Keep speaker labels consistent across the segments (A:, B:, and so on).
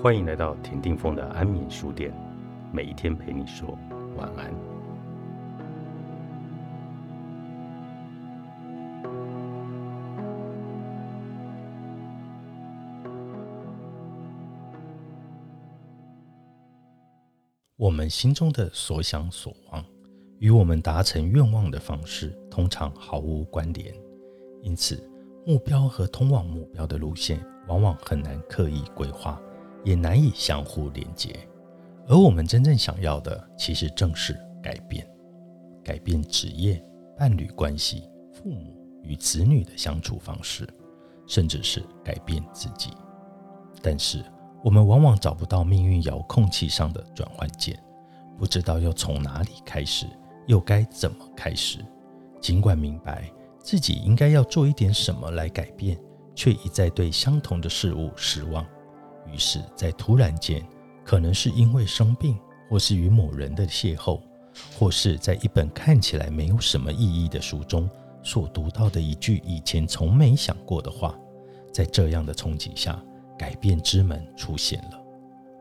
A: 欢迎来到田定峰的安眠书店，每一天陪你说晚安。我们心中的所想所望，与我们达成愿望的方式通常毫无关联，因此目标和通往目标的路线往往很难刻意规划，也难以相互连接。而我们真正想要的，其实正是改变：改变职业、伴侣关系、父母与子女的相处方式，甚至是改变自己。但是，我们往往找不到命运遥控器上的转换键，不知道要从哪里开始，又该怎么开始。尽管明白自己应该要做一点什么来改变，却一再对相同的事物失望。于是，在突然间，可能是因为生病，或是与某人的邂逅，或是在一本看起来没有什么意义的书中所读到的一句以前从没想过的话，在这样的冲击下。改变之门出现了，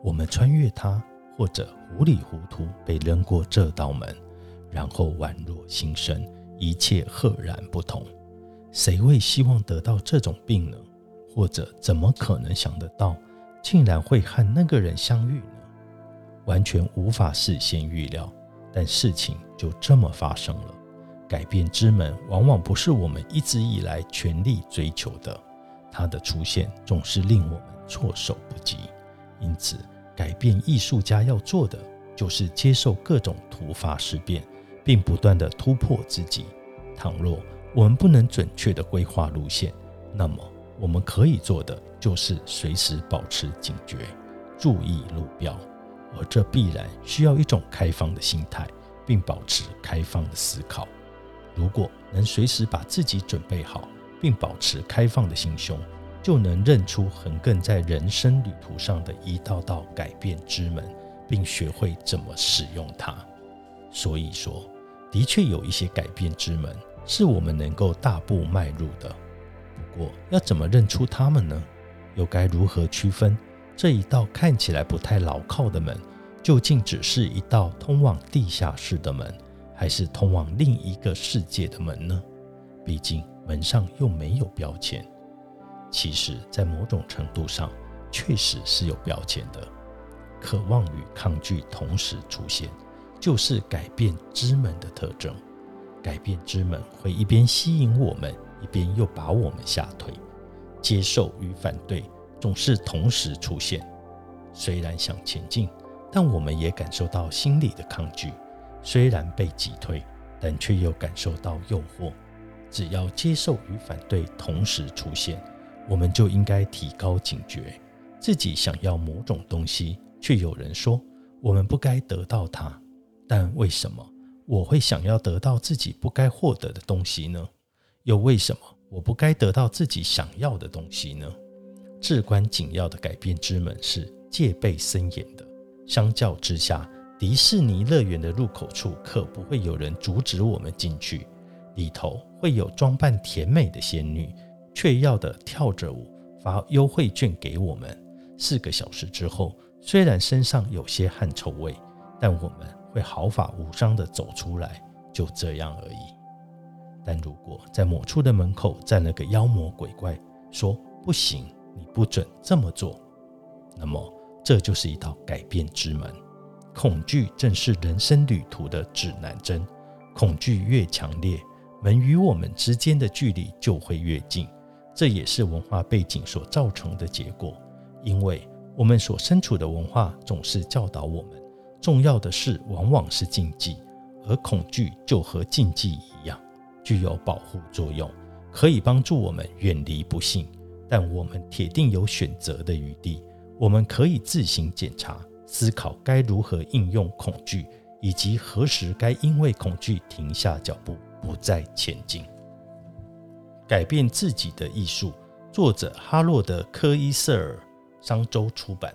A: 我们穿越它，或者糊里糊涂被扔过这道门，然后宛若新生，一切赫然不同。谁会希望得到这种病呢？或者怎么可能想得到，竟然会和那个人相遇呢？完全无法事先预料，但事情就这么发生了。改变之门往往不是我们一直以来全力追求的。它的出现总是令我们措手不及，因此，改变艺术家要做的就是接受各种突发事变，并不断的突破自己。倘若我们不能准确的规划路线，那么我们可以做的就是随时保持警觉，注意路标，而这必然需要一种开放的心态，并保持开放的思考。如果能随时把自己准备好。并保持开放的心胸，就能认出横亘在人生旅途上的一道道改变之门，并学会怎么使用它。所以说，的确有一些改变之门是我们能够大步迈入的。不过，要怎么认出它们呢？又该如何区分这一道看起来不太牢靠的门，究竟只是一道通往地下室的门，还是通往另一个世界的门呢？毕竟。门上又没有标签，其实，在某种程度上，确实是有标签的。渴望与抗拒同时出现，就是改变之门的特征。改变之门会一边吸引我们，一边又把我们吓退。接受与反对总是同时出现。虽然想前进，但我们也感受到心里的抗拒。虽然被击退，但却又感受到诱惑。只要接受与反对同时出现，我们就应该提高警觉。自己想要某种东西，却有人说我们不该得到它。但为什么我会想要得到自己不该获得的东西呢？又为什么我不该得到自己想要的东西呢？至关紧要的改变之门是戒备森严的。相较之下，迪士尼乐园的入口处可不会有人阻止我们进去。里头会有装扮甜美的仙女，却要的跳着舞，发优惠券给我们。四个小时之后，虽然身上有些汗臭味，但我们会毫发无伤地走出来，就这样而已。但如果在某处的门口站了个妖魔鬼怪，说不行，你不准这么做，那么这就是一道改变之门。恐惧正是人生旅途的指南针，恐惧越强烈。门与我们之间的距离就会越近，这也是文化背景所造成的结果。因为我们所身处的文化总是教导我们，重要的事往往是禁忌，而恐惧就和禁忌一样，具有保护作用，可以帮助我们远离不幸。但我们铁定有选择的余地，我们可以自行检查、思考该如何应用恐惧，以及何时该因为恐惧停下脚步。不再前进，改变自己的艺术。作者：哈洛德·科伊瑟尔，商周出版。